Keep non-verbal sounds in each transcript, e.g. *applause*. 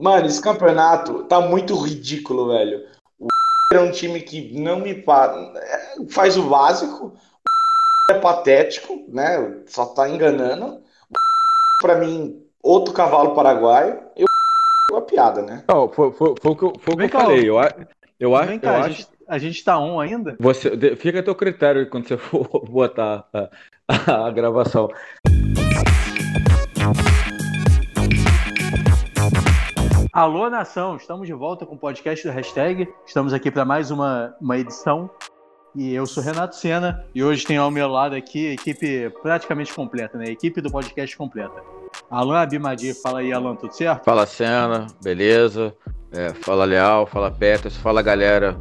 mano, esse campeonato tá muito ridículo, velho. O *laughs* é um time que não me é, faz o básico. O *laughs* é patético, né? Só tá enganando. *laughs* Para mim, outro cavalo paraguaio. Eu uma piada, né? Não, foi, foi, foi, o que eu, foi o que eu falei. Eu, eu, acho, cá, eu a acho. Gente, a gente tá on ainda? Você, fica a teu critério quando você for botar a, a, a gravação. Alô, nação! Estamos de volta com o podcast do Hashtag. Estamos aqui para mais uma, uma edição. E eu sou Renato Sena e hoje tem ao meu lado aqui a equipe praticamente completa, né? A equipe do podcast completa. Alan Abimadi, fala aí, Alan, tudo certo? Fala, Sena, beleza? É, fala, Leal, fala, Peters, fala, galera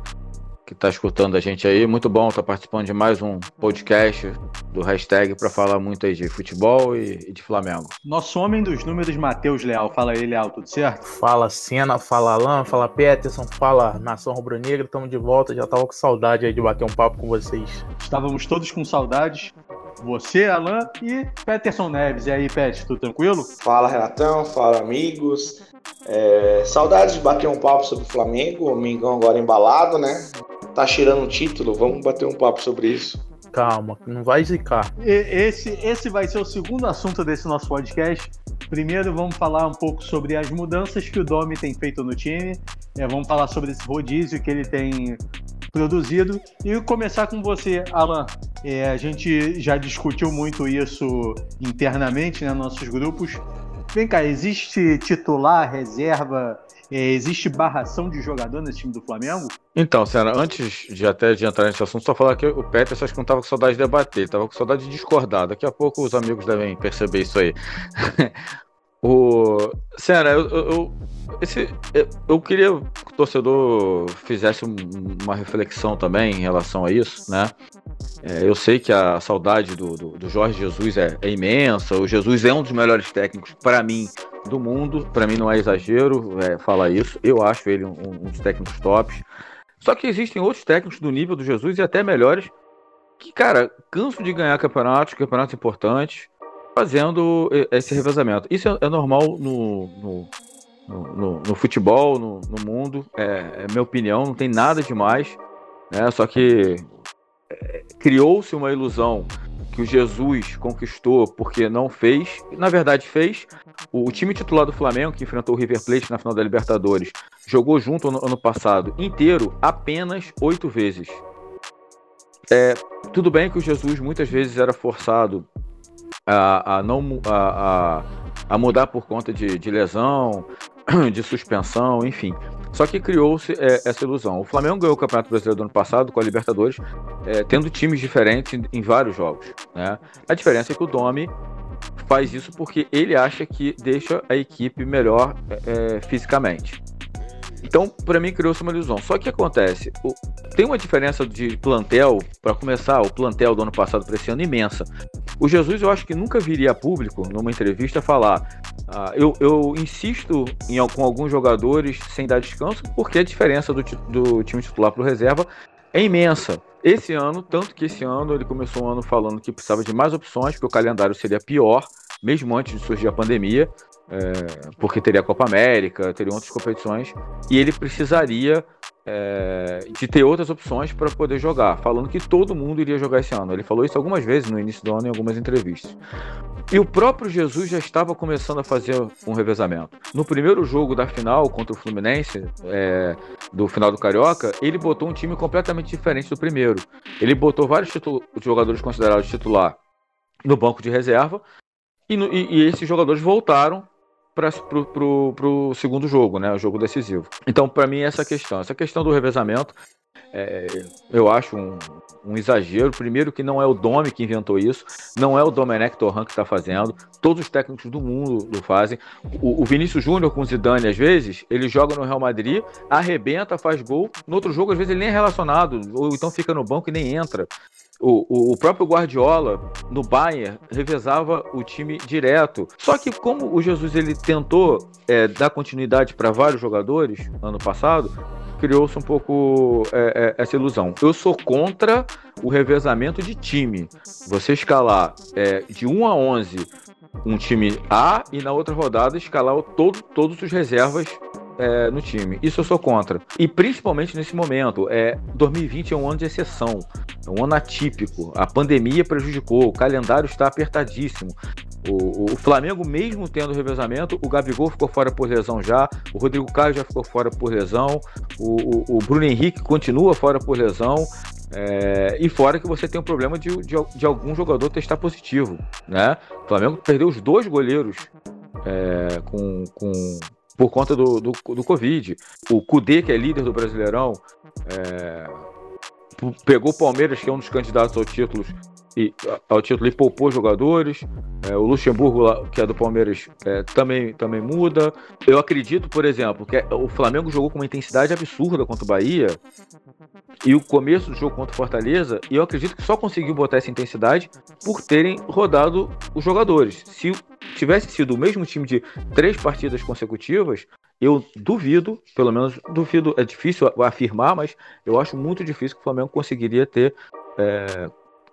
que está escutando a gente aí. Muito bom estar tá participando de mais um podcast do hashtag para falar muito aí de futebol e, e, de Flamengo. Nosso homem dos números, Matheus Leal. Fala aí, Leal, tudo certo? Fala Senna, fala Alan, fala Peterson, fala Nação Rubro-Negra. Estamos de volta. Já tava com saudade aí de bater um papo com vocês. Estávamos todos com saudades. Você, Alan e Peterson Neves. E aí, Pet, tudo tranquilo? Fala, Renatão. Fala, amigos. É, saudades de bater um papo sobre o Flamengo. O Mingão agora embalado, né? Tá cheirando o título, vamos bater um papo sobre isso. Calma, não vai zicar. Esse, esse vai ser o segundo assunto desse nosso podcast. Primeiro, vamos falar um pouco sobre as mudanças que o Domi tem feito no time. É, vamos falar sobre esse rodízio que ele tem produzido. E começar com você, Alan. É, a gente já discutiu muito isso internamente, né, nossos grupos. Vem cá, existe titular, reserva, existe barração de jogador nesse time do Flamengo? Então, Senna, antes de até de entrar nesse assunto, só falar que o Peter acho que não estava com saudade de debater, estava com saudade de discordar. Daqui a pouco os amigos devem perceber isso aí. *laughs* o Senna, eu, eu, esse, eu queria que o torcedor fizesse uma reflexão também em relação a isso, né? É, eu sei que a saudade do, do, do Jorge Jesus é, é, imensa. O Jesus é um dos melhores técnicos para mim do mundo. Para mim não é exagero é, falar isso. Eu acho ele um, um, dos técnicos tops. Só que existem outros técnicos do nível do Jesus e até melhores que, cara, cansam de ganhar campeonatos, campeonatos importantes, fazendo esse revezamento. Isso é, é normal no, no, no, no futebol, no, mundo. É, é minha opinião, não tem nada demais. Né? Só que é, criou-se uma ilusão que o Jesus conquistou porque não fez. Na verdade, fez. O time titular do Flamengo, que enfrentou o River Plate na final da Libertadores, jogou junto no ano passado inteiro apenas oito vezes. É, tudo bem que o Jesus muitas vezes era forçado a, a não a, a, a, mudar por conta de, de lesão, *clears throat* de suspensão, enfim. Só que criou-se é, essa ilusão. O Flamengo ganhou o Campeonato Brasileiro do ano passado com a Libertadores, é, tendo times diferentes em, em vários jogos. Né? A diferença é que o Domi faz isso porque ele acha que deixa a equipe melhor é, é fisicamente. Então, para mim, criou-se uma ilusão. Só que acontece, o, tem uma diferença de plantel, para começar, o plantel do ano passado para esse ano imensa. O Jesus, eu acho que nunca viria a público, numa entrevista, falar: ah, eu, eu, insisto em, com alguns jogadores sem dar descanso, porque a diferença do, do time titular para o reserva é imensa. Esse ano, tanto que esse ano ele começou o ano falando que precisava de mais opções, porque o calendário seria pior, mesmo antes de surgir a pandemia é, porque teria a Copa América, teria outras competições, e ele precisaria é, de ter outras opções para poder jogar, falando que todo mundo iria jogar esse ano. Ele falou isso algumas vezes no início do ano em algumas entrevistas. E o próprio Jesus já estava começando a fazer um revezamento. No primeiro jogo da final contra o Fluminense, é, do final do Carioca, ele botou um time completamente diferente do primeiro. Ele botou vários jogadores considerados titular no banco de reserva, e, e, e esses jogadores voltaram para o segundo jogo, né, o jogo decisivo. Então, para mim, essa questão, essa questão do revezamento, é, eu acho um, um, exagero. Primeiro, que não é o Domi que inventou isso, não é o Domenech Torran que está fazendo, todos os técnicos do mundo o fazem. O, o Vinícius Júnior com o Zidane, às vezes, ele joga no Real Madrid, arrebenta, faz gol. No outro jogo, às vezes, ele nem é relacionado, ou então fica no banco e nem entra. O, o, próprio Guardiola no Bayern revezava o time direto. Só que como o Jesus ele tentou é, dar continuidade para vários jogadores ano passado, criou-se um pouco é, é, essa ilusão. Eu sou contra o revezamento de time. Você escalar é, de 1 a 11 um time A e na outra rodada escalar todo, todos os reservas é, no time. Isso eu sou contra. E principalmente nesse momento. É, 2020 é um ano de exceção. É um ano atípico. A pandemia prejudicou. O calendário está apertadíssimo. O, o, Flamengo, mesmo tendo revezamento, o Gabigol ficou fora por lesão já, o Rodrigo Caio já ficou fora por lesão, o, o, o Bruno Henrique continua fora por lesão. É, e fora que você tem o problema de, de, de, algum jogador testar positivo. Né? O Flamengo perdeu os dois goleiros é, com, com, por conta do, do, do Covid. O Kudê, que é líder do Brasileirão, é, pegou o Palmeiras, que é um dos candidatos ao título, e, ao título e poupou jogadores. É, o Luxemburgo, que é do Palmeiras, é, também, também muda. Eu acredito, por exemplo, que o Flamengo jogou com uma intensidade absurda contra o Bahia. E o começo do jogo contra o Fortaleza, e eu acredito que só conseguiu botar essa intensidade por terem rodado os jogadores. Se tivesse sido o mesmo time de três partidas consecutivas, eu duvido, pelo menos duvido, é difícil afirmar, mas eu acho muito difícil que o Flamengo conseguiria ter é,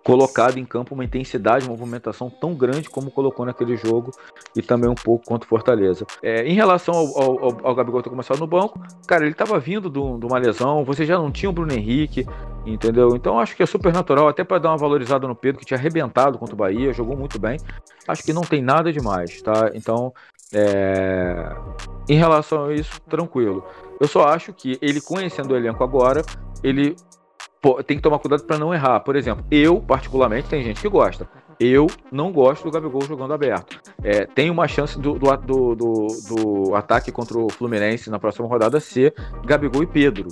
colocado em campo uma intensidade, uma movimentação tão grande como colocou naquele jogo e também um pouco contra o Fortaleza. É, em relação ao, ao, ao, Gabigol ter começado no banco, cara, ele estava vindo de uma lesão, você já não tinha o Bruno Henrique, entendeu? Então acho que é super natural, até para dar uma valorizada no Pedro, que tinha arrebentado contra o Bahia, jogou muito bem. Acho que não tem nada demais, tá? Então, é... em relação a isso, tranquilo. Eu só acho que ele conhecendo o elenco agora, ele tem que tomar cuidado para não errar. Por exemplo, eu, particularmente, tem gente que gosta. Eu não gosto do Gabigol jogando aberto. É, tem uma chance do, do, do, do, ataque contra o Fluminense na próxima rodada ser Gabigol e Pedro.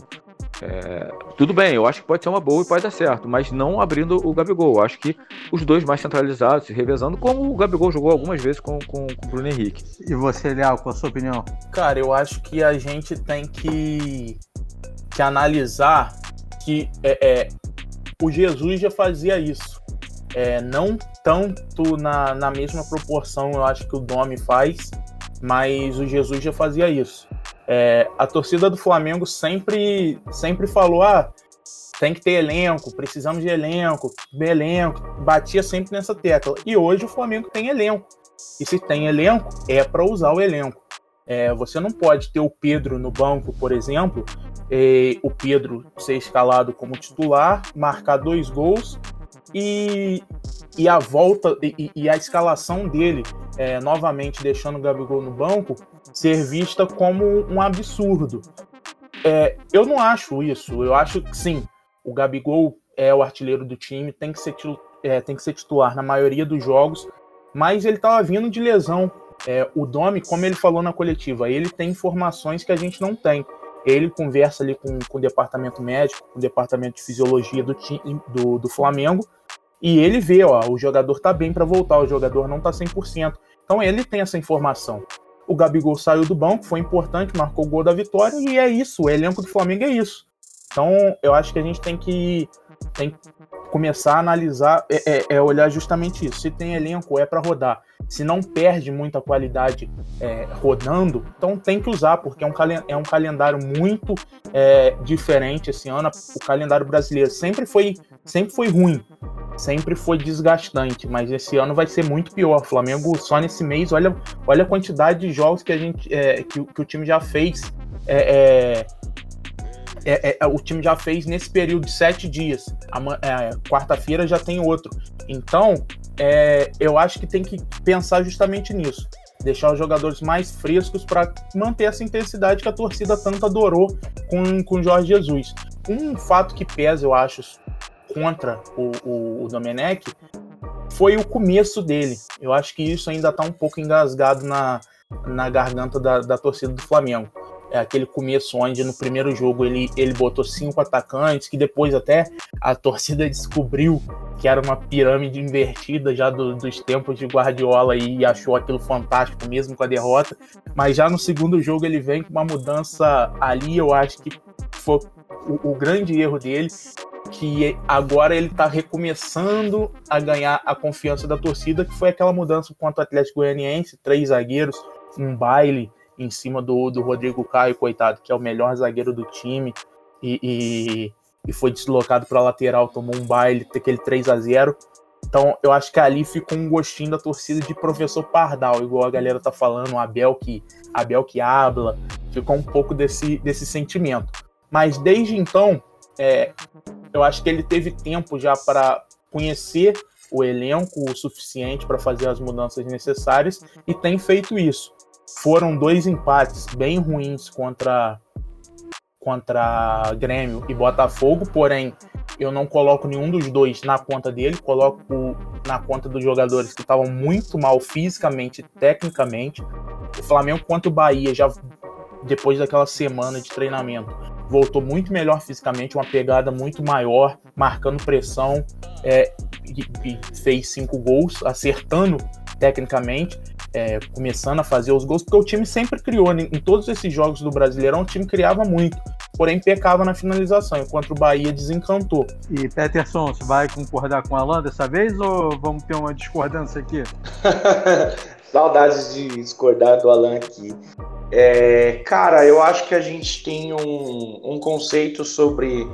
É, tudo bem, eu acho que pode ser uma boa e pode dar certo, mas não abrindo o Gabigol. Eu acho que os dois mais centralizados, se revezando, como o Gabigol jogou algumas vezes com, com, com o Bruno Henrique. E você, Leal, qual a sua opinião? Cara, eu acho que a gente tem que, que analisar que é, é, o Jesus já fazia isso. É, não tanto na, na mesma proporção, eu acho que o Domi faz, mas o Jesus já fazia isso. É, a torcida do Flamengo sempre, sempre falou: ah, tem que ter elenco, precisamos de elenco, de elenco, batia sempre nessa tecla. E hoje o Flamengo tem elenco. E se tem elenco, é para usar o elenco. É, você não pode ter o Pedro no banco, por exemplo, o Pedro ser escalado como titular, marcar dois gols e, e a volta e, e a escalação dele, é, novamente deixando o Gabigol no banco, ser vista como um absurdo. É, eu não acho isso. Eu acho que sim, o Gabigol é o artilheiro do time, tem que ser, é, tem que ser titular na maioria dos jogos, mas ele estava vindo de lesão. É, o Domi, como ele falou na coletiva, ele tem informações que a gente não tem. Ele conversa ali com, com o departamento médico, com o departamento de fisiologia do, do, do Flamengo, e ele vê, ó, o jogador tá bem para voltar, o jogador não tá 100%. Então ele tem essa informação. O Gabigol saiu do banco, foi importante, marcou o gol da vitória, e é isso, o elenco do Flamengo é isso. Então eu acho que a gente tem que, tem que começar a analisar, é, é, é olhar justamente isso. Se tem elenco, é para rodar se não perde muita qualidade é, rodando, então tem que usar, porque é um, é um calendário muito é, diferente esse ano. O calendário brasileiro sempre foi, sempre foi ruim, sempre foi desgastante, mas esse ano vai ser muito pior. O Flamengo, só nesse mês, olha, olha a quantidade de jogos que, a gente, é, que, que o time já fez. É, é, é, é, o time já fez nesse período de sete dias. É, quarta-feira já tem outro. Então, é, eu acho que tem que pensar justamente nisso. Deixar os jogadores mais frescos para manter essa intensidade que a torcida tanto adorou com, com Jorge Jesus. Um fato que pesa, eu acho, contra o, o, o Domenech foi o começo dele. Eu acho que isso ainda está um pouco engasgado na, na garganta da, da torcida do Flamengo é aquele começo onde no primeiro jogo ele, ele botou cinco atacantes, que depois até a torcida *laughs* descobriu que era uma pirâmide invertida já do, dos tempos de Guardiola e achou aquilo fantástico mesmo com a derrota. Mas já no segundo jogo ele vem com uma mudança ali, eu acho que foi o, o grande erro dele, que agora ele está recomeçando a ganhar a confiança da torcida, que foi aquela mudança contra o Atlético Goianiense, três zagueiros, um baile, em cima do, do Rodrigo Caio, coitado, que é o melhor zagueiro do time, e, e, e foi deslocado para lateral, tomou um baile, aquele 3 a 0 Então eu acho que ali ficou um gostinho da torcida de professor Pardal, igual a galera tá falando, o Abel que, Abel que habla, ficou um pouco desse, desse sentimento. Mas desde então, é, eu acho que ele teve tempo já para conhecer o elenco o suficiente para fazer as mudanças necessárias e tem feito isso. Foram dois empates bem ruins contra contra Grêmio e Botafogo, porém eu não coloco nenhum dos dois na conta dele, coloco na conta dos jogadores que estavam muito mal fisicamente tecnicamente. O Flamengo contra o Bahia, já depois daquela semana de treinamento, voltou muito melhor fisicamente, uma pegada muito maior, marcando pressão é, e, e fez cinco gols, acertando tecnicamente é, começando a fazer os gols, porque o time sempre criou, né? em todos esses jogos do Brasileirão, o time criava muito, porém pecava na finalização, enquanto o Bahia desencantou. E Peterson, você vai concordar com o Alan dessa vez ou vamos ter uma discordância aqui? *laughs* Saudades de discordar do Alan aqui. É, cara, eu acho que a gente tem um, um conceito sobre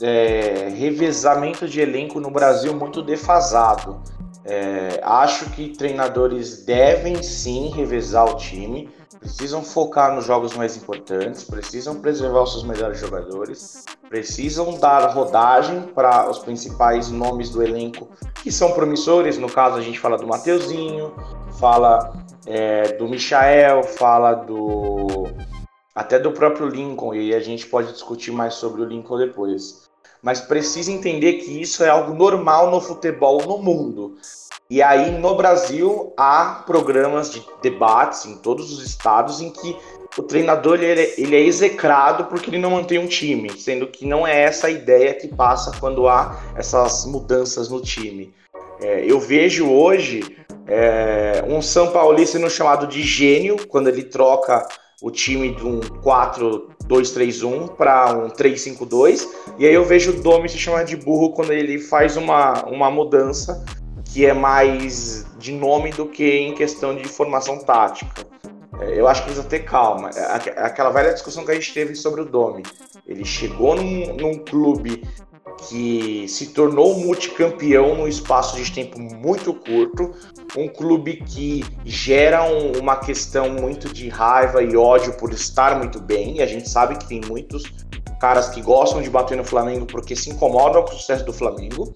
é, revezamento de elenco no Brasil muito defasado. É, acho que treinadores devem sim revezar o time, precisam focar nos jogos mais importantes, precisam preservar os seus melhores jogadores, precisam dar rodagem para os principais nomes do elenco que são promissores. No caso, a gente fala do Mateuzinho, fala é, do Michael, fala do. até do próprio Lincoln, e a gente pode discutir mais sobre o Lincoln depois mas precisa entender que isso é algo normal no futebol no mundo. E aí no Brasil há programas de debates em todos os estados em que o treinador ele é, ele é execrado porque ele não mantém um time, sendo que não é essa a ideia que passa quando há essas mudanças no time. É, eu vejo hoje é, um São Paulo sendo chamado de gênio quando ele troca o time de um 4-2-3-1 para um 3-5-2. E aí eu vejo o Domi se chamar de burro quando ele faz uma, uma mudança que é mais de nome do que em questão de formação tática. É, eu acho que precisa ter calma. É, aquela velha discussão que a gente teve sobre o Domi. Ele chegou num, num clube que se tornou multicampeão num espaço de tempo muito curto, um clube que gera um, uma questão muito de raiva e ódio por estar muito bem, e a gente sabe que tem muitos caras que gostam de bater no Flamengo porque se incomodam com o sucesso do Flamengo.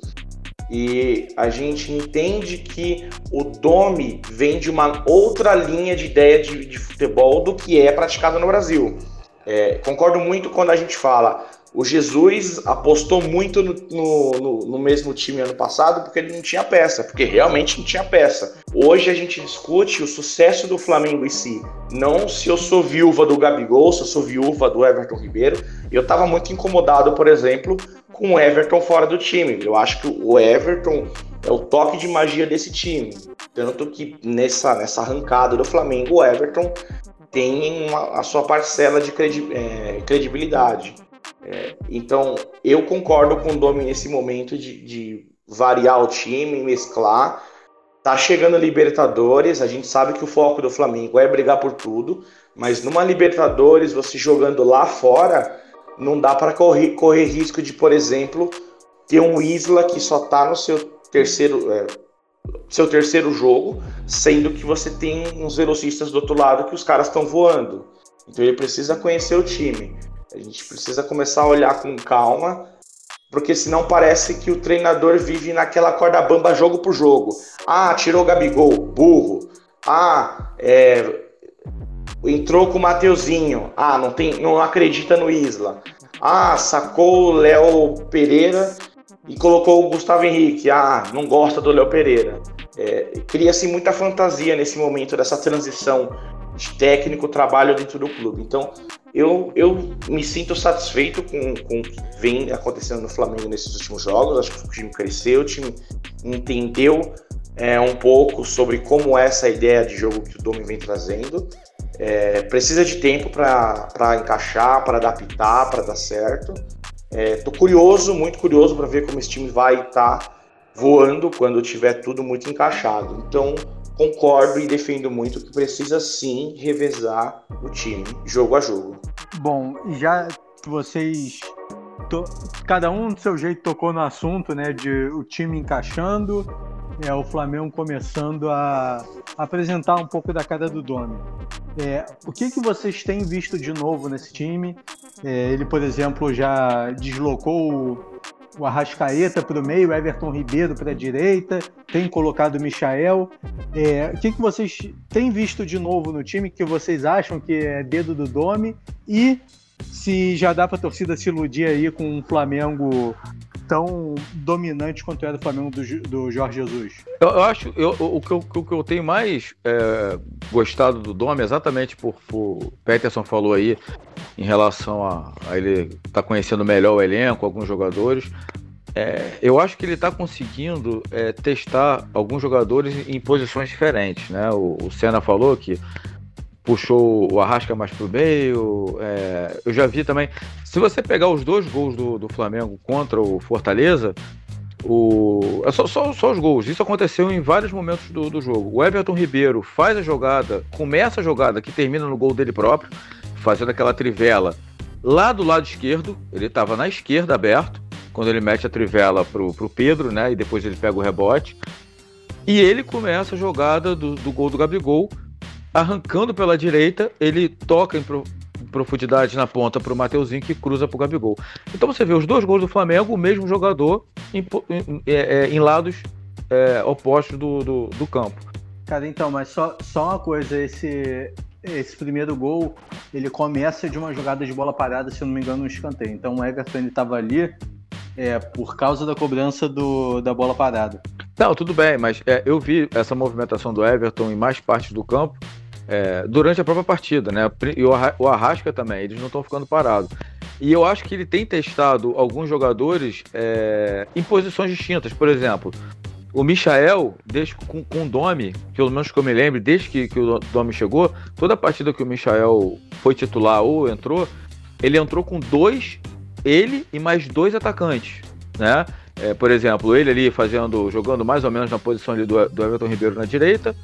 E a gente entende que o Domi vem de uma outra linha de ideia de, de futebol do que é praticado no Brasil. É, concordo muito quando a gente fala o Jesus apostou muito no, no, no, mesmo time ano passado porque ele não tinha peça, porque realmente não tinha peça. Hoje a gente discute o sucesso do Flamengo em si, não se eu sou viúva do Gabigol, se eu sou viúva do Everton Ribeiro. Eu estava muito incomodado, por exemplo, com o Everton fora do time. Eu acho que o Everton é o toque de magia desse time. Tanto que nessa, nessa arrancada do Flamengo, o Everton tem uma, a sua parcela de credi é, credibilidade. É, então, eu concordo com o Domi nesse momento de, de variar o time, mesclar. Tá chegando a Libertadores, a gente sabe que o foco do Flamengo é brigar por tudo, mas numa Libertadores, você jogando lá fora, não dá para correr, correr risco de, por exemplo, ter um Isla que só tá no seu terceiro, é, seu terceiro jogo, sendo que você tem uns velocistas do outro lado que os caras estão voando. Então ele precisa conhecer o time. A gente precisa começar a olhar com calma, porque senão parece que o treinador vive naquela corda bamba jogo por jogo. Ah, tirou o Gabigol, burro. Ah, é, entrou com o Mateuzinho. Ah, não, tem, não acredita no Isla. Ah, sacou o Léo Pereira e colocou o Gustavo Henrique. Ah, não gosta do Léo Pereira. É, Cria-se muita fantasia nesse momento dessa transição de técnico trabalho dentro do clube. Então, eu, eu me sinto satisfeito com, o que vem acontecendo no Flamengo nesses últimos jogos. Acho que o time cresceu, o time entendeu é, um pouco sobre como é essa ideia de jogo que o Domi vem trazendo. É, precisa de tempo para encaixar, para adaptar, para dar certo. Estou é, curioso, muito curioso para ver como esse time vai estar tá voando quando tiver tudo muito encaixado. Então, concordo e defendo muito que precisa sim revezar o time, jogo a jogo. Bom, já vocês to... cada um do seu jeito tocou no assunto, né, de o time encaixando, é o Flamengo começando a apresentar um pouco da cara do dono. É, o que, que vocês têm visto de novo nesse time? É, ele, por exemplo, já deslocou o, Arrascaeta para o meio, Everton Ribeiro para a direita, tem colocado o Michael. É, o que, que vocês têm visto de novo no time que vocês acham que é dedo do Domi? E se já dá a torcida se iludir aí com um Flamengo tão dominante quanto era o Flamengo do, do Jorge Jesus? Eu, eu acho eu, o, que eu, o que eu tenho mais é, gostado do Dom, exatamente por, por Peterson falou aí, em relação a, a ele estar tá conhecendo melhor o elenco, alguns jogadores. É, eu acho que ele está conseguindo é, testar alguns jogadores em posições diferentes. Né? O, o Senna falou que puxou o Arrasca mais pro meio. É, eu já vi também. Se você pegar os dois gols do, do Flamengo contra o Fortaleza, o, é só, só, só, os gols. Isso aconteceu em vários momentos do, do, jogo. O Everton Ribeiro faz a jogada, começa a jogada que termina no gol dele próprio, fazendo aquela trivela lá do lado esquerdo. Ele estava na esquerda aberto, quando ele mete a trivela pro, pro Pedro, né? E depois ele pega o rebote. E ele começa a jogada do, do gol do Gabigol arrancando pela direita, ele toca em profundidade na ponta para o Mateuzinho que cruza para o Gabigol. Então você vê os dois gols do Flamengo, o mesmo jogador em, em, é, é, em lados é, opostos do, do, do, campo. Cara, então, mas só, só uma coisa, esse, esse primeiro gol, ele começa de uma jogada de bola parada, se eu não me engano, no escanteio. Então o Everton estava ali é, por causa da cobrança do, da bola parada. Não, tudo bem, mas é, eu vi essa movimentação do Everton em mais partes do campo é, durante a própria partida, né? E o Arrasca também, eles não estão ficando parados. E eu acho que ele tem testado alguns jogadores é, em posições distintas. Por exemplo, o Michael, desde, com, com o Domi, pelo menos que eu me lembro, desde que, que o Domi chegou, toda partida que o Michael foi titular ou entrou, ele entrou com dois, ele e mais dois atacantes, né? É, por exemplo, ele ali fazendo, jogando mais ou menos na posição do, do Everton Ribeiro na direita,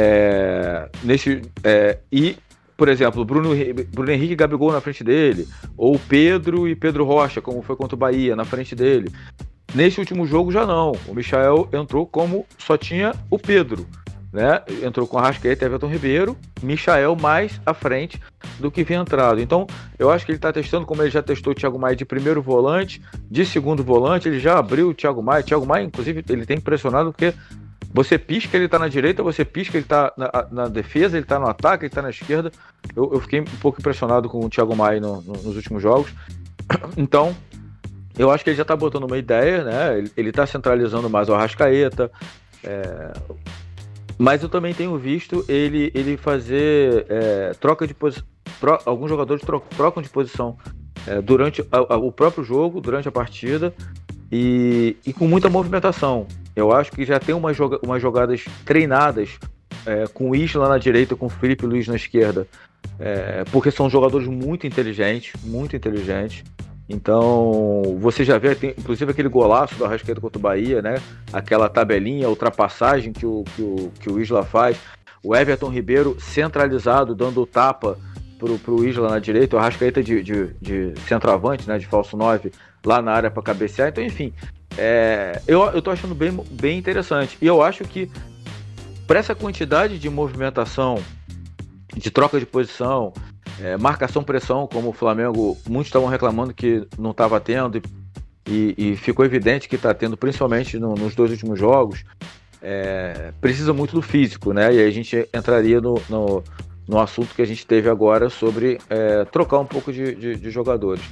é, nesse, é, e, por exemplo, Bruno, Bruno Henrique e Gabigol na frente dele, ou Pedro e Pedro Rocha, como foi contra o Bahia, na frente dele. Nesse último jogo já não. O Michael entrou como só tinha o Pedro. Né? Entrou com Arrascaeta e Everton Ribeiro, Michael mais à frente do que vinha entrado. Então, eu acho que ele está testando, como ele já testou o Thiago Maia de primeiro volante, de segundo volante, ele já abriu o Thiago Maia. Thiago Maia, inclusive, ele tem impressionado porque você pisca, ele tá na direita, você pisca, ele tá na, na defesa, ele tá no ataque, ele tá na esquerda. Eu, eu fiquei um pouco impressionado com o Thiago Maia no, no, nos últimos jogos. *coughs* Então, eu acho que ele já tá botando uma ideia, né? Ele, ele tá centralizando mais o Arrascaeta. É... Mas eu também tenho visto ele, ele fazer é, troca de posição. Alguns jogadores tro trocam de posição é, durante a, a, o próprio jogo, durante a partida, e, e com muita movimentação. Eu acho que já tem umas, joga umas jogadas treinadas é, com o Isla na direita, com o Felipe Luiz na esquerda, é, porque são jogadores muito inteligentes, muito inteligentes. Então, você já vê, tem, inclusive, aquele golaço do Arrascaeta contra o Bahia, né? Aquela tabelinha, ultrapassagem que o, que o, que o Isla faz. O Everton Ribeiro centralizado, dando tapa pro, pro Isla na direita, o Arrascaeta de, de, de centroavante, né? De falso 9, lá na área para cabecear. Então, enfim, é, eu, eu tô achando bem, bem interessante. E eu acho que para essa quantidade de movimentação, de troca de posição, é, marcação-pressão, como o Flamengo, muitos estavam reclamando que não estava tendo, e, e, ficou evidente que está tendo, principalmente no, nos dois últimos jogos, é, precisa muito do físico, né? E aí a gente entraria no, no, no assunto que a gente teve agora sobre é, trocar um pouco de, de, de jogadores.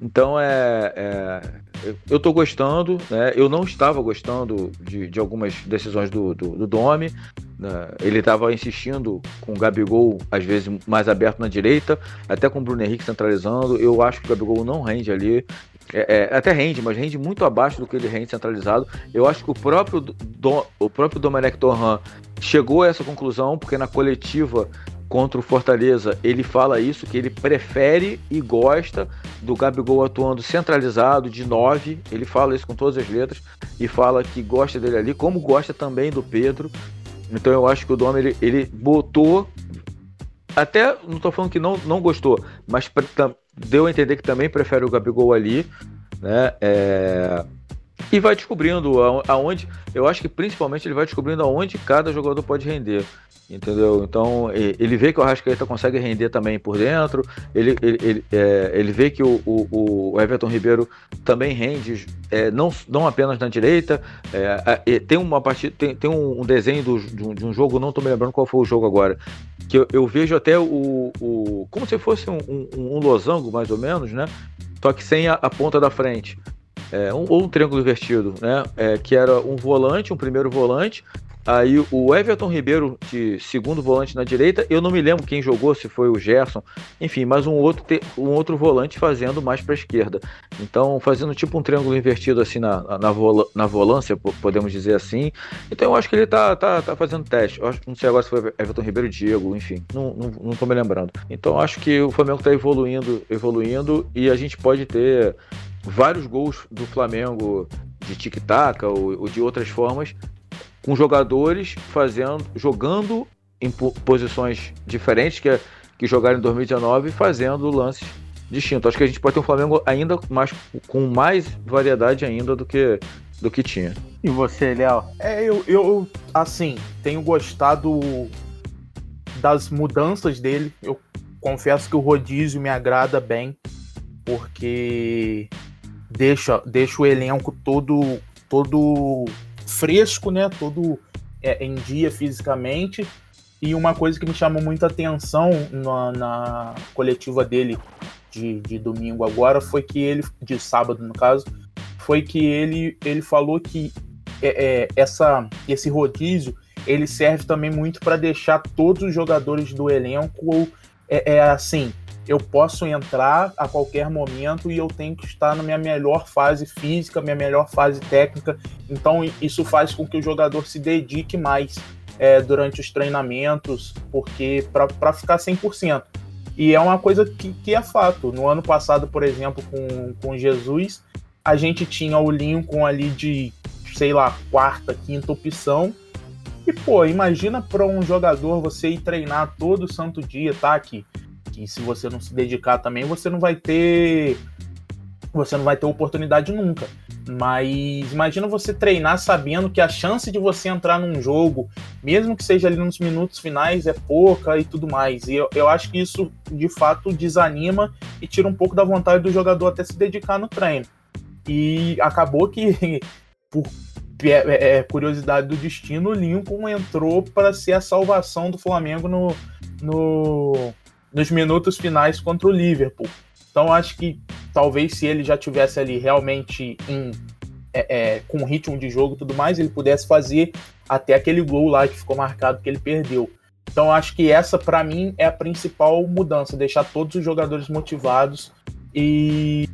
Então é, é eu estou gostando, né? Eu não estava gostando de, de algumas decisões do, do, do Domi. Né? Ele estava insistindo com o Gabigol, às vezes, mais aberto na direita, até com o Bruno Henrique centralizando. Eu acho que o Gabigol não rende ali. É, é, até rende, mas rende muito abaixo do que ele rende centralizado. Eu acho que o próprio, o próprio Domenech Torran chegou a essa conclusão, porque na coletiva contra o Fortaleza, ele fala isso, que ele prefere e gosta do Gabigol atuando centralizado, de 9. Ele fala isso com todas as letras e fala que gosta dele ali, como gosta também do Pedro. Então eu acho que o Dom ele, ele botou. Até não estou falando que não, não gostou, mas deu a entender que também prefere o Gabigol ali. Né? É, e vai descobrindo aonde. Eu acho que principalmente ele vai descobrindo aonde cada jogador pode render. Entendeu? Então ele vê que o Arrascaeta consegue render também por dentro, ele, ele, ele, é, ele vê que o, o, o, Everton Ribeiro também rende, é, não, não apenas na direita, é, tem uma partida, tem, tem um, desenho do, de, um, de, um, jogo, não estou me lembrando qual foi o jogo agora, que eu, eu vejo até o, o como se fosse um, um, um, losango mais ou menos, né? Só que sem a, a ponta da frente. É, um, ou um triângulo invertido, né? É, que era um volante, um primeiro volante, Aí o Everton Ribeiro de segundo volante na direita, eu não me lembro quem jogou, se foi o Gerson, enfim, mas um outro, um outro volante fazendo mais para a esquerda. Então, fazendo tipo um triângulo invertido assim na, na, vola, na volância, podemos dizer assim. Então, eu acho que ele tá, tá, tá fazendo teste. Eu acho, não sei agora se foi Everton Ribeiro Diego, enfim, não, não, não tô me lembrando. Então, acho que o Flamengo está evoluindo, evoluindo e a gente pode ter vários gols do Flamengo de tic-tac ou, ou de outras formas com jogadores fazendo, jogando em posições diferentes que, que jogaram em 2019 fazendo lances distintos. Acho que a gente pode ter um Flamengo ainda mais com mais variedade ainda do que do que tinha. E você, Léo? É, eu, eu assim, tenho gostado das mudanças dele. Eu confesso que o rodízio me agrada bem, porque deixa, deixa o elenco todo todo fresco, né? Todo é, em dia fisicamente. E uma coisa que me chamou muita atenção na, na coletiva dele de, de, domingo agora foi que ele, de sábado no caso, foi que ele, ele falou que é, é, essa, esse rodízio ele serve também muito para deixar todos os jogadores do elenco é, é assim eu posso entrar a qualquer momento e eu tenho que estar na minha melhor fase física, minha melhor fase técnica. Então, isso faz com que o jogador se dedique mais é, durante os treinamentos, porque para ficar 100%. E é uma coisa que, que, é fato. No ano passado, por exemplo, com, com Jesus, a gente tinha o Lincoln ali de, sei lá, quarta, quinta opção. E, pô, imagina para um jogador você ir treinar todo santo dia, tá aqui e se você não se dedicar também, você não vai ter você não vai ter oportunidade nunca. Mas imagina você treinar sabendo que a chance de você entrar num jogo, mesmo que seja ali nos minutos finais, é pouca e tudo mais. E eu, eu acho que isso de fato desanima e tira um pouco da vontade do jogador até se dedicar no treino. E acabou que, *laughs* por é, é, é curiosidade do destino, o Lincoln entrou para ser a salvação do Flamengo no, no, nos minutos finais contra o Liverpool. Então acho que talvez se ele já tivesse ali realmente em, é, é, com ritmo de jogo e tudo mais, ele pudesse fazer até aquele gol lá que ficou marcado que ele perdeu. Então acho que essa para mim é a principal mudança, deixar todos os jogadores motivados e,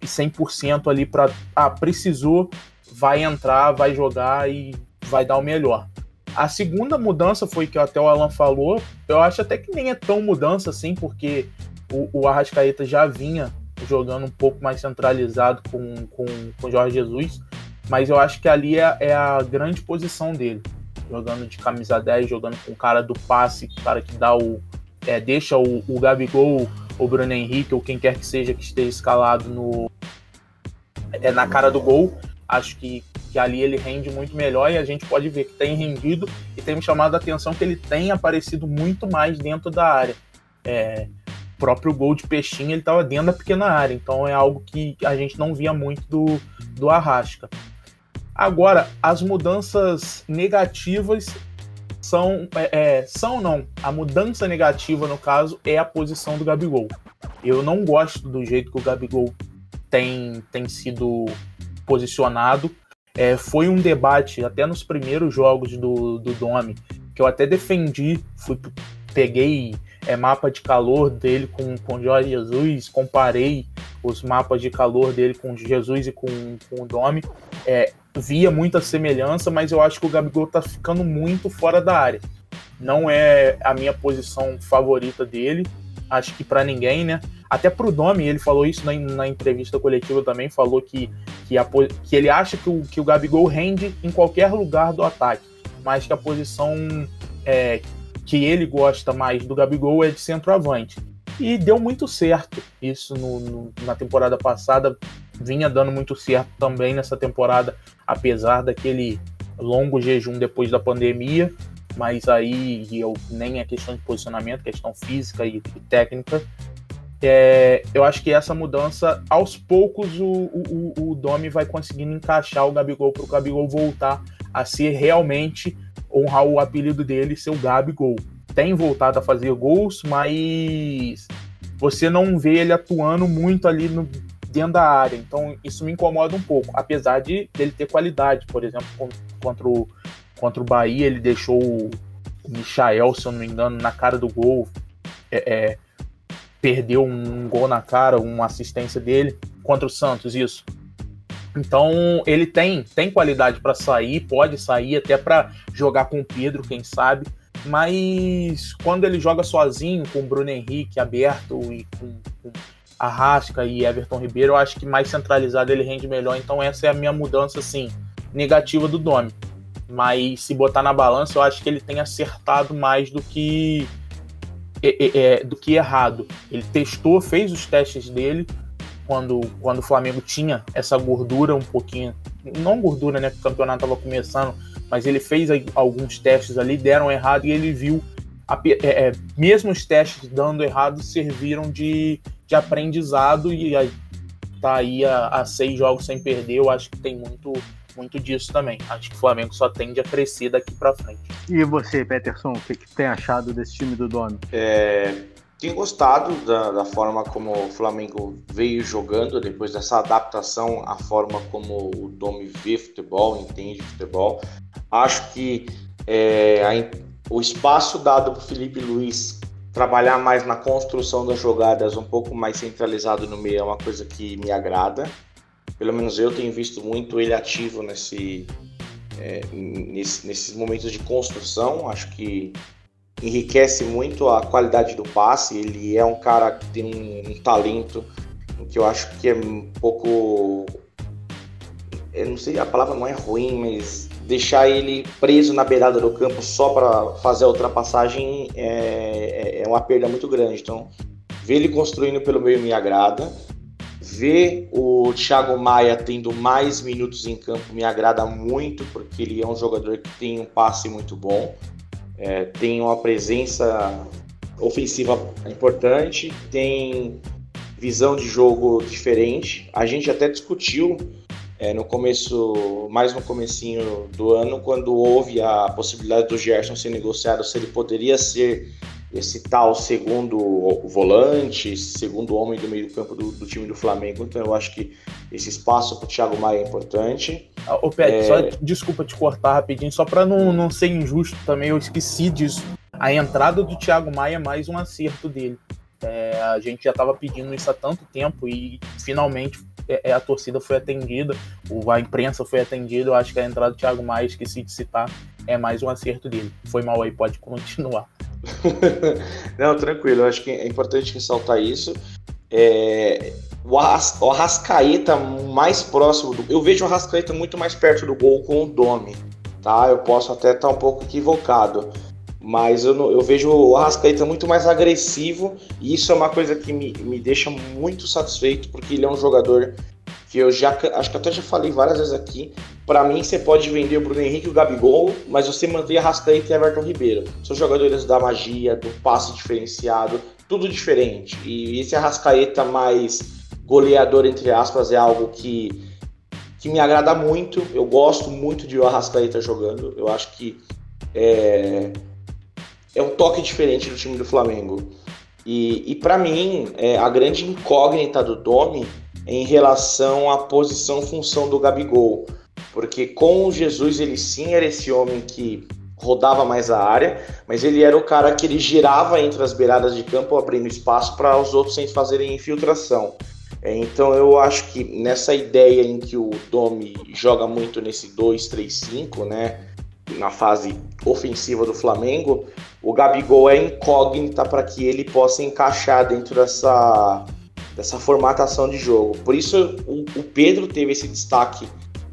e 100% ali para ah, precisou, vai entrar, vai jogar e vai dar o melhor. A segunda mudança foi que até o Alan falou. Eu acho até que nem é tão mudança assim, porque o, o Arrascaeta já vinha jogando um pouco mais centralizado com, com, com o Jorge Jesus. Mas eu acho que ali é, é, a grande posição dele. Jogando de camisa 10, jogando com o cara do passe, o cara que dá o. É, deixa o, o Gabigol, o Bruno Henrique, ou quem quer que seja que esteja escalado no. É, na cara do gol. Acho que que ali ele rende muito melhor e a gente pode ver que tem rendido e tem me chamado a atenção que ele tem aparecido muito mais dentro da área. É, o próprio gol de peixinho ele estava dentro da pequena área, então é algo que a gente não via muito do, do Arrasca. Agora, as mudanças negativas são, é, é, são não. A mudança negativa, no caso, é a posição do Gabigol. Eu não gosto do jeito que o Gabigol tem, tem sido posicionado. É, foi um debate até nos primeiros jogos do, do Domi, que eu até defendi, fui, peguei é, mapa de calor dele com, com Jorge Jesus, comparei os mapas de calor dele com Jesus e com, com o Domi. É, via muita semelhança, mas eu acho que o Gabigol tá ficando muito fora da área. Não é a minha posição favorita dele, acho que para ninguém, né? Até pro Domi, ele falou isso na, na entrevista coletiva também, falou que que, a, que ele acha que o, que o Gabigol rende em qualquer lugar do ataque, mas que a posição é, que ele gosta mais do Gabigol é de centroavante. E deu muito certo isso no, no, na temporada passada, vinha dando muito certo também nessa temporada, apesar daquele longo jejum depois da pandemia. Mas aí eu, nem é questão de posicionamento, questão física e, e técnica. É, eu acho que essa mudança, aos poucos, o, o, o Domi vai conseguindo encaixar o Gabigol para o Gabigol voltar a ser realmente honrar o apelido dele, ser o Gabigol. Tem voltado a fazer gols, mas você não vê ele atuando muito ali no, dentro da área. Então isso me incomoda um pouco, apesar de ele ter qualidade. Por exemplo, contra o, contra o Bahia, ele deixou o Michael, se eu não me engano, na cara do gol. É, é, perdeu um gol na cara, uma assistência dele contra o Santos, isso. Então ele tem tem qualidade para sair, pode sair até para jogar com o Pedro, quem sabe. Mas quando ele joga sozinho com o Bruno Henrique aberto e com, com Arrasca e Everton Ribeiro, eu acho que mais centralizado ele rende melhor. Então essa é a minha mudança assim negativa do Domi. Mas se botar na balança, eu acho que ele tem acertado mais do que é, é, é, do que errado. Ele testou, fez os testes dele quando, quando o Flamengo tinha essa gordura um pouquinho, não gordura, né? Porque o campeonato estava começando, mas ele fez alguns testes ali, deram errado e ele viu, a, é, é, mesmo os testes dando errado, serviram de, de aprendizado e aí tá aí a, a seis jogos sem perder. Eu acho que tem muito muito disso também. Acho que o Flamengo só tende a crescer daqui para frente. E você, Peterson, o que, que tem achado desse time do Domi? É, tenho gostado da, da, forma como o Flamengo veio jogando, depois dessa adaptação à forma como o Domi vê futebol, entende futebol. Acho que é, a, o espaço dado para Felipe Luiz trabalhar mais na construção das jogadas, um pouco mais centralizado no meio, é uma coisa que me agrada pelo menos eu tenho visto muito ele ativo nesse, é, nesse, nesses momentos de construção. Acho que enriquece muito a qualidade do passe. Ele é um cara que tem um, um talento que eu acho que é um pouco. Eu não sei, a palavra não é ruim, mas deixar ele preso na beirada do campo só para fazer a ultrapassagem é, é, é uma perda muito grande. Então, ver ele construindo pelo meio me agrada ver o Thiago Maia tendo mais minutos em campo me agrada muito, porque ele é um jogador que tem um passe muito bom, é, tem uma presença ofensiva importante, tem visão de jogo diferente. A gente até discutiu é, no começo, mais no comecinho do ano, quando houve a possibilidade do Gerson ser negociado, se ele poderia ser esse tal segundo volante, segundo homem do meio do campo do, do, time do Flamengo. Então eu acho que esse espaço para o Thiago Maia é importante. Ah, ô Pet, é... só desculpa te cortar rapidinho, só para não, não ser injusto também, eu esqueci disso. A entrada do Thiago Maia é mais um acerto dele. É, a gente já estava pedindo isso há tanto tempo e finalmente é, é, a torcida foi atendida, a imprensa foi atendida. Eu acho que a entrada do Thiago Maia, esqueci de citar, é mais um acerto dele. Foi mal aí, pode continuar. *laughs* Não, tranquilo, eu acho que é importante ressaltar isso. É, o, Arrascaeta mais próximo do. Eu vejo o Arrascaeta muito mais perto do gol com o Domi, tá? Eu posso até estar um pouco equivocado, mas eu, eu vejo o Arrascaeta muito mais agressivo e isso é uma coisa que me, me deixa muito satisfeito porque ele é um jogador que eu já acho que até já falei várias vezes aqui. Para mim, você pode vender o Bruno Henrique e o Gabigol, mas você mantém a Rascaeta e Everton Ribeiro. São jogadores da magia, do passe diferenciado, tudo diferente. E esse Arrascaeta mais goleador, entre aspas, é algo que, que me agrada muito. Eu gosto muito de o Arrascaeta jogando. Eu acho que é, é um toque diferente do time do Flamengo. E, e para mim, é, a grande incógnita do Domi em relação à posição função do Gabigol, porque com o Jesus ele sim era esse homem que rodava mais a área, mas ele era o cara que ele girava entre as beiradas de campo, abrindo espaço para os outros sem fazerem infiltração. É, então eu acho que nessa ideia em que o Domi joga muito nesse 2-3-5, né, na fase ofensiva do Flamengo, o Gabigol é incógnita para que ele possa encaixar dentro dessa dessa formatação de jogo. Por isso o, o Pedro teve esse destaque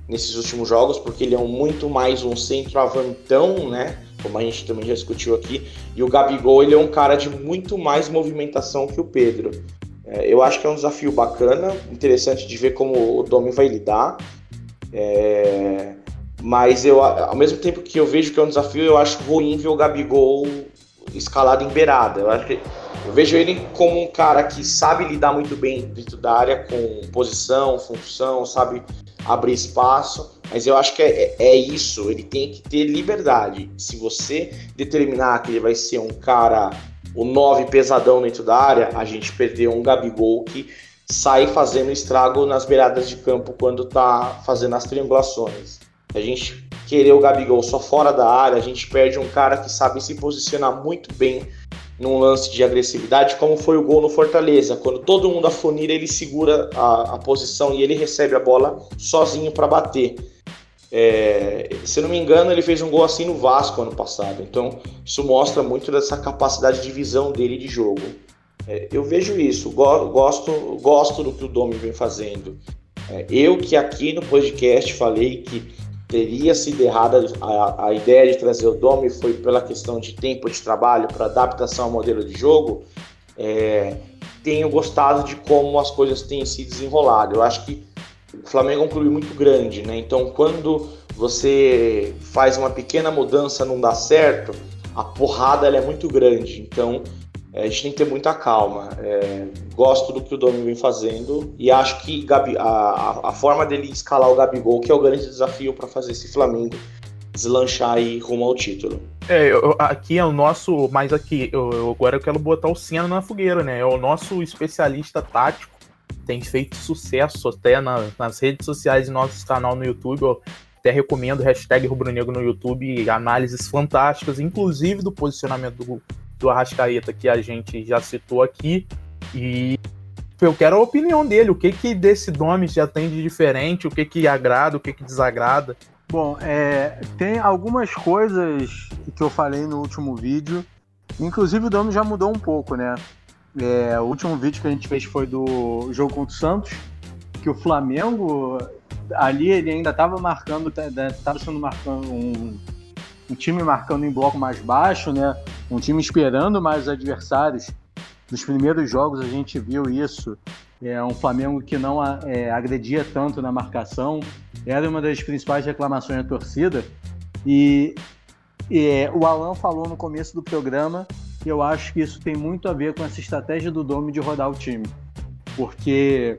nesses últimos jogos, porque ele é um, muito mais um centroavantão, né? Como a gente também já discutiu aqui. E o Gabigol, ele é um cara de muito mais movimentação que o Pedro. É, eu acho que é um desafio bacana, interessante de ver como o Domi vai lidar. É, Mas eu, ao mesmo tempo que eu vejo que é um desafio, eu acho ruim ver o Gabigol escalado em beirada. Eu, acho que, eu vejo ele como um cara que sabe lidar muito bem dentro da área com posição, função, sabe abrir espaço. Mas eu acho que é, é, isso, ele tem que ter liberdade. Se você determinar que ele vai ser um cara, o 9 pesadão dentro da área, a gente perdeu um Gabigol que sai fazendo estrago nas beiradas de campo quando tá fazendo as triangulações. A gente querer o Gabigol só fora da área, a gente perde um cara que sabe se posicionar muito bem num lance de agressividade, como foi o gol no Fortaleza. Quando todo mundo afunira, ele segura a, a posição e ele recebe a bola sozinho para bater. É, se não me engano, ele fez um gol assim no Vasco ano passado. Então, isso mostra muito dessa capacidade de visão dele de jogo. É, eu vejo isso, gosto, gosto do que o Domi vem fazendo. É, eu que aqui no podcast falei que teria sido errada a, a ideia de trazer o Domi foi pela questão de tempo de trabalho para adaptação ao modelo de jogo. É, tenho gostado de como as coisas têm se desenrolado. Eu acho que o Flamengo é um clube muito grande, né? Então, quando você faz uma pequena mudança não dá certo, a porrada é muito grande. Então, a gente tem que ter muita calma. É, gosto do que o Domi vem fazendo e acho que Gabi, a, a, forma dele escalar o Gabigol, que é o grande desafio para fazer esse Flamengo deslanchar e rumo ao título. É, eu, aqui é o nosso, mas aqui, eu, eu, agora eu quero botar o Senna na fogueira, né? É o nosso especialista tático, tem feito sucesso até na, nas redes sociais e nosso canal no YouTube. Eu até recomendo hashtag Rubro Negro no YouTube, análises fantásticas, inclusive do posicionamento do, do Arrascaeta que a gente já citou aqui. E eu quero a opinião dele. O que que desse nome já tem de diferente? O que que agrada? O que que desagrada? Bom, é, tem algumas coisas que eu falei no último vídeo. Inclusive o Dono já mudou um pouco, né? É, o último vídeo que a gente fez foi do jogo contra o Santos, que o Flamengo ali ele ainda estava marcando, estava sendo marcando um, um time marcando em bloco mais baixo, né? Um time esperando mais os adversários. Nos primeiros jogos a gente viu isso. É um Flamengo que não é, agredia tanto na marcação. Era uma das principais reclamações da torcida. E, é, o Alan falou no começo do programa e eu acho que isso tem muito a ver com essa estratégia do Dome de rodar o time. Porque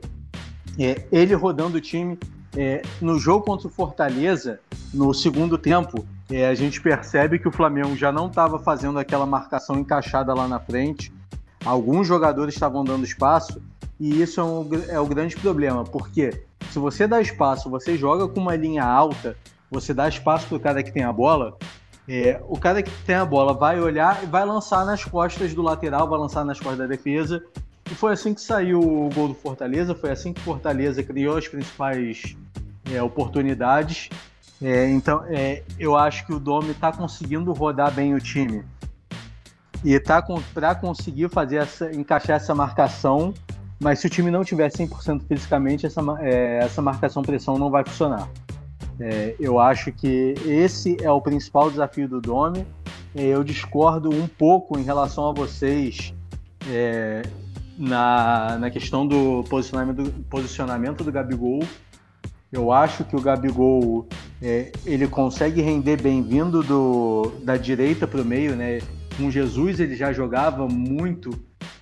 é, ele rodando o time, é, no jogo contra o Fortaleza, no segundo tempo, é, a gente percebe que o Flamengo já não estava fazendo aquela marcação encaixada lá na frente. Alguns jogadores estavam dando espaço e isso é, um, é o grande problema, porque se você dá espaço, você joga com uma linha alta, você dá espaço para o cara que tem a bola, é, o cara que tem a bola vai olhar e vai lançar nas costas do lateral, vai lançar nas costas da defesa. E foi assim que saiu o gol do Fortaleza, foi assim que Fortaleza criou as principais é, oportunidades. É, então, é, eu acho que o Domi está conseguindo rodar bem o time. E tá para conseguir fazer essa, encaixar essa marcação, mas se o time não tiver 100% fisicamente, essa, é, essa marcação pressão não vai funcionar. É, eu acho que esse é o principal desafio do Domi. É, eu discordo um pouco em relação a vocês é, na, na questão do posicionamento, do posicionamento do Gabigol. Eu acho que o Gabigol é, ele consegue render bem vindo do, da direita para o meio, né? Com Jesus ele já jogava muito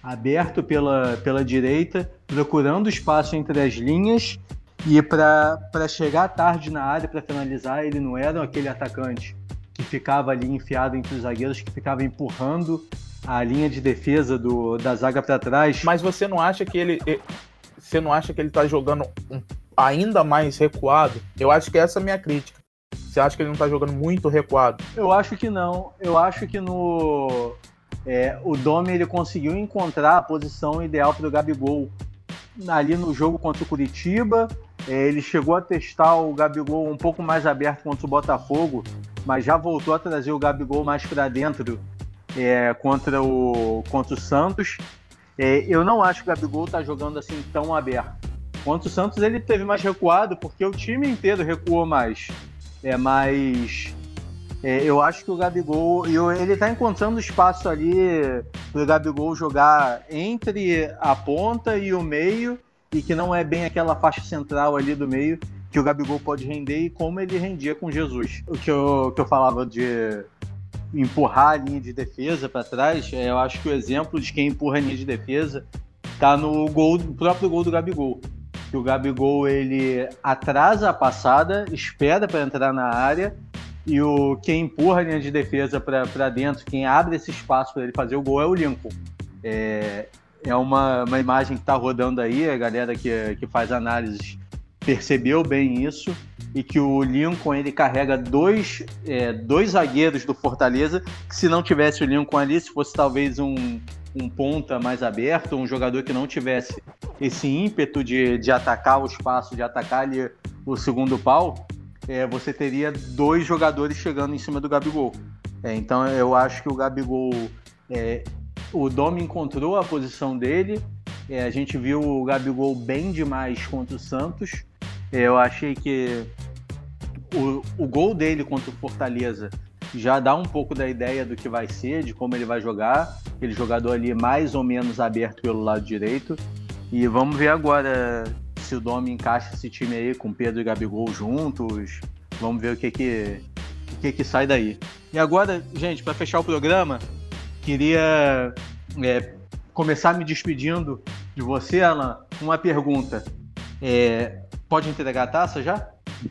aberto pela, pela direita, procurando espaço entre as linhas e para chegar tarde na área para finalizar, ele não era aquele atacante que ficava ali enfiado entre os zagueiros, que ficava empurrando a linha de defesa do, da zaga para trás. Mas você não acha que ele você não acha que ele está jogando um ainda mais recuado, eu acho que essa é a minha crítica. Você acha que ele não tá jogando muito recuado? Eu acho que não. Eu acho que no. É, o Domi ele conseguiu encontrar a posição ideal para o Gabigol ali no jogo contra o Curitiba. É, ele chegou a testar o Gabigol um pouco mais aberto contra o Botafogo, mas já voltou a trazer o Gabigol mais para dentro é, contra, o, contra o Santos. É, eu não acho que o Gabigol tá jogando assim tão aberto. Contra o Santos ele teve mais recuado, porque o time inteiro recuou mais. É, mas é, eu acho que o Gabigol. Ele está encontrando espaço ali para o Gabigol jogar entre a ponta e o meio, e que não é bem aquela faixa central ali do meio, que o Gabigol pode render e como ele rendia com Jesus. O que eu, que eu falava de empurrar a linha de defesa para trás, é, eu acho que o exemplo de quem empurra a linha de defesa está no gol, no próprio gol do Gabigol. Que o Gabigol ele atrasa a passada, espera para entrar na área e o quem empurra a linha de defesa para dentro, quem abre esse espaço para ele fazer o gol é o Lincoln. É, é uma, uma imagem que está rodando aí, a galera que, que faz análises percebeu bem isso e que o Lincoln ele carrega dois, é, dois zagueiros do Fortaleza que se não tivesse o Lincoln ali, se fosse talvez um, um ponta mais aberto, um jogador que não tivesse esse ímpeto de, de atacar o espaço, de atacar ali o segundo pau, é, você teria dois jogadores chegando em cima do Gabigol. É, então eu acho que o Gabigol, é, o Domi encontrou a posição dele, é, a gente viu o Gabigol bem demais contra o Santos, eu achei que o, o gol dele contra o Fortaleza já dá um pouco da ideia do que vai ser, de como ele vai jogar. Aquele jogador ali mais ou menos aberto pelo lado direito. E vamos ver agora se o Domi encaixa esse time aí com Pedro e Gabigol juntos. Vamos ver o que que, o que, que sai daí. E agora, gente, para fechar o programa, queria é, começar me despedindo de você, Alan, uma pergunta. É, Pode entregar a taça já?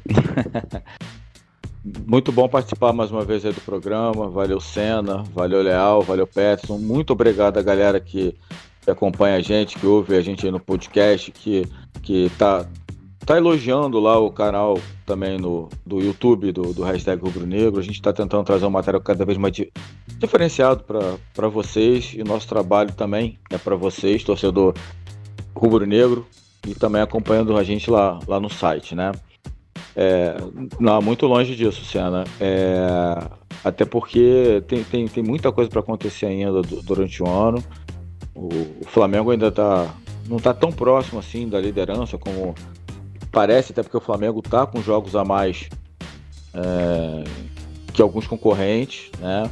*laughs* Muito bom participar mais uma vez do programa. Valeu, Senna. Valeu, Leal. Valeu, Peterson. Muito obrigado a galera que, acompanha a gente, que ouve a gente no podcast, que, que tá, tá elogiando lá o canal também no, do YouTube do, do hashtag Rubro Negro. A gente está tentando trazer um material cada vez mais diferenciado para vocês e nosso trabalho também é para vocês, torcedor Rubro Negro e também acompanhando a gente lá, lá no site, né? É, não, muito longe disso, Senna. É, até porque tem, tem, tem muita coisa para acontecer ainda durante o ano. O, o, Flamengo ainda tá, não está tão próximo assim da liderança como parece, até porque o Flamengo está com jogos a mais é, que alguns concorrentes, né?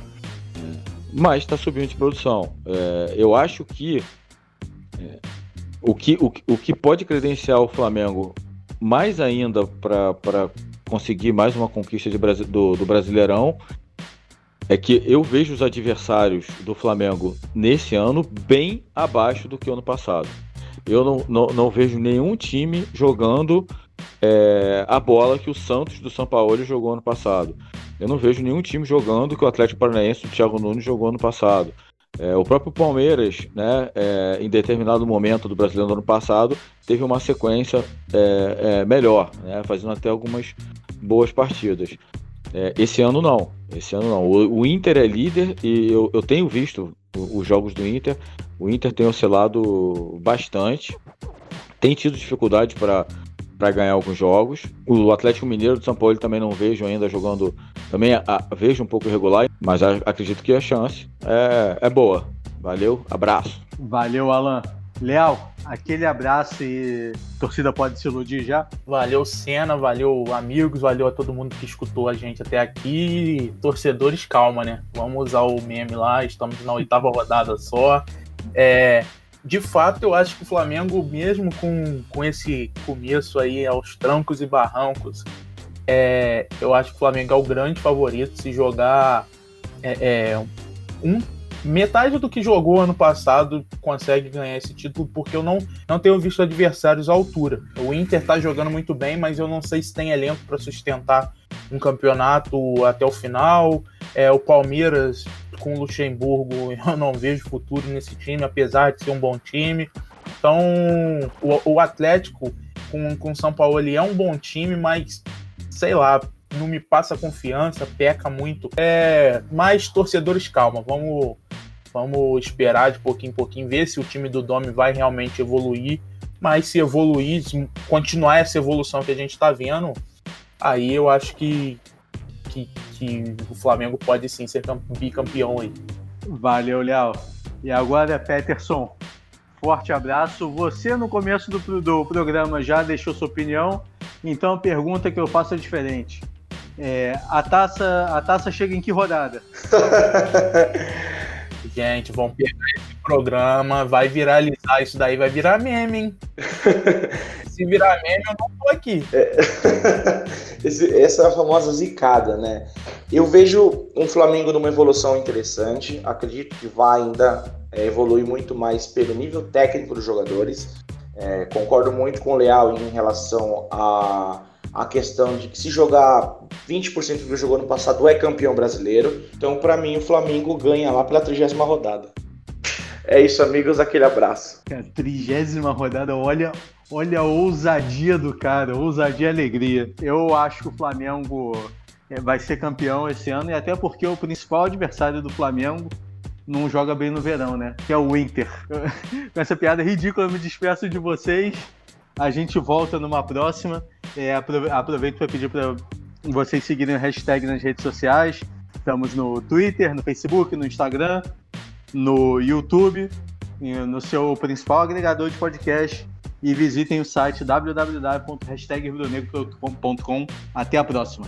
Mas está subindo de produção. É, eu acho que é, o que, o, o que pode credenciar o Flamengo mais ainda para conseguir mais uma conquista de, do, do Brasileirão é que eu vejo os adversários do Flamengo nesse ano bem abaixo do que o ano passado. Eu não, não, não vejo nenhum time jogando é, a bola que o Santos do São Paulo jogou ano passado. Eu não vejo nenhum time jogando que o Atlético Paranaense do Thiago Nunes jogou ano passado. É, o próprio Palmeiras, né, é, em determinado momento do brasileiro do ano passado, teve uma sequência é, é melhor, né, fazendo até algumas boas partidas. É, esse ano não, esse ano não. O, o Inter é líder e eu, eu tenho visto os jogos do Inter. O Inter tem oscilado bastante, tem tido dificuldade para para ganhar alguns jogos. O Atlético Mineiro de São Paulo também não vejo ainda jogando, também a, a, vejo um pouco irregular, mas a, acredito que a chance é, é boa. Valeu, abraço. Valeu, Alan. Leal, aquele abraço e a torcida pode se iludir já. Valeu, Senna, valeu, amigos, valeu a todo mundo que escutou a gente até aqui. Torcedores, calma, né? Vamos usar o meme lá, estamos na oitava rodada só. É, de fato, eu acho que o Flamengo, mesmo com, com esse começo aí aos trancos e barrancos, é, eu acho que o Flamengo é o grande favorito. Se jogar é, é, um, metade do que jogou ano passado, consegue ganhar esse título, porque eu não, não tenho visto adversários à altura. O Inter tá jogando muito bem, mas eu não sei se tem elenco para sustentar um campeonato até o final. É, o Palmeiras com o Luxemburgo, *laughs* eu não vejo futuro nesse time, apesar de ser um bom time. Então, o, o Atlético com, o São Paulo ele é um bom time, mas sei lá, não me passa confiança, peca muito. É, mas torcedores, calma, vamos, vamos esperar de pouquinho em pouquinho, ver se o time do Domi vai realmente evoluir. Mas se evoluir, se continuar essa evolução que a gente está vendo, aí eu acho que, que, que, o Flamengo pode sim ser bicampeão aí. Valeu, Léo. E agora, Peterson, forte abraço. Você no começo do, do programa já deixou sua opinião, então a pergunta que eu faço é diferente. É, a, taça, a taça chega em que rodada? *laughs* Gente, vão pegar esse programa, vai viralizar isso daí, vai virar meme, hein? *laughs* Se virar meme, eu não tô aqui. É. *laughs* Esse, essa é a famosa zicada, né? Eu vejo um Flamengo numa evolução interessante. Acredito que vai ainda é, evoluir muito mais pelo nível técnico dos jogadores. É, concordo muito com o Leal em relação a a questão de que se jogar 20% do que jogou no passado é campeão brasileiro. Então, para mim, o Flamengo ganha lá pela trigésima rodada. É isso, amigos. Aquele abraço. A trigésima rodada, olha, olha a ousadia do cara, ousadia e alegria. Eu acho que o Flamengo é, vai ser campeão esse ano, e até porque o principal adversário do Flamengo não joga bem no verão, né? Que é o Inter. *laughs* Com essa piada ridícula, eu me despeço de vocês. A gente volta numa próxima. É, aproveito para pedir para vocês seguirem o hashtag nas redes sociais. Estamos no Twitter, no Facebook, no Instagram, no YouTube, no seu principal agregador de podcast. E visitem o site www.hashtagbrunegro.com. Até a próxima.